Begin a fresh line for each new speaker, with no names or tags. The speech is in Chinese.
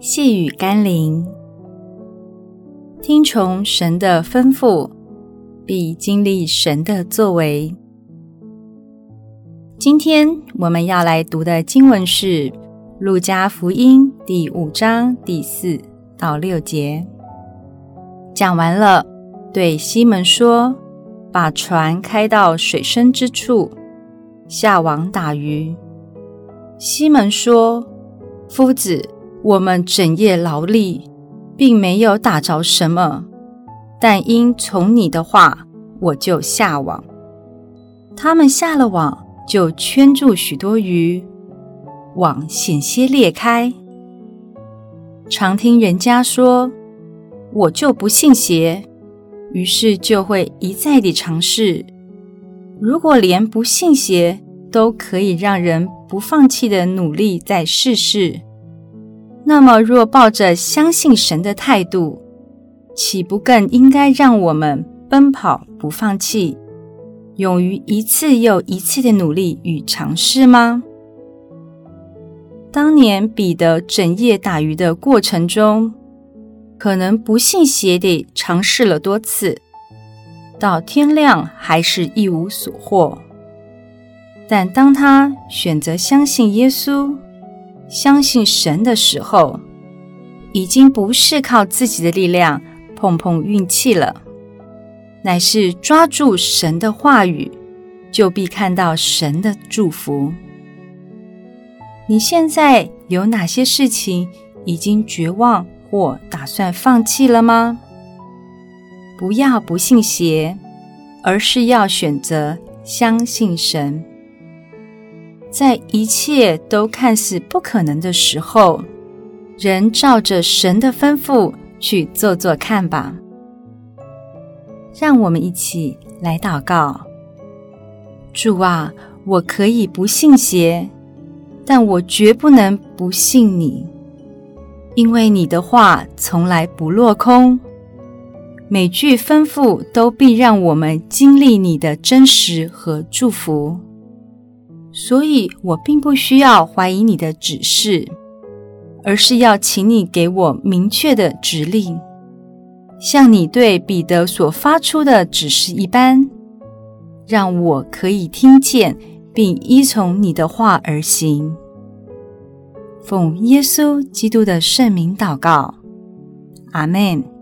细雨甘霖，听从神的吩咐，必经历神的作为。今天我们要来读的经文是《路加福音》第五章第四到六节。讲完了，对西门说：“把船开到水深之处，下网打鱼。”西门说：“夫子。”我们整夜劳力，并没有打着什么，但因从你的话，我就下网。他们下了网，就圈住许多鱼，网险些裂开。常听人家说，我就不信邪，于是就会一再地尝试。如果连不信邪都可以让人不放弃的努力再试试。那么，若抱着相信神的态度，岂不更应该让我们奔跑不放弃，勇于一次又一次的努力与尝试吗？当年彼得整夜打鱼的过程中，可能不信邪地尝试了多次，到天亮还是一无所获。但当他选择相信耶稣，相信神的时候，已经不是靠自己的力量碰碰运气了，乃是抓住神的话语，就必看到神的祝福。你现在有哪些事情已经绝望或打算放弃了吗？不要不信邪，而是要选择相信神。在一切都看似不可能的时候，仍照着神的吩咐去做做看吧。让我们一起来祷告：主啊，我可以不信邪，但我绝不能不信你，因为你的话从来不落空，每句吩咐都必让我们经历你的真实和祝福。所以我并不需要怀疑你的指示，而是要请你给我明确的指令，像你对彼得所发出的指示一般，让我可以听见并依从你的话而行。奉耶稣基督的圣名祷告，阿门。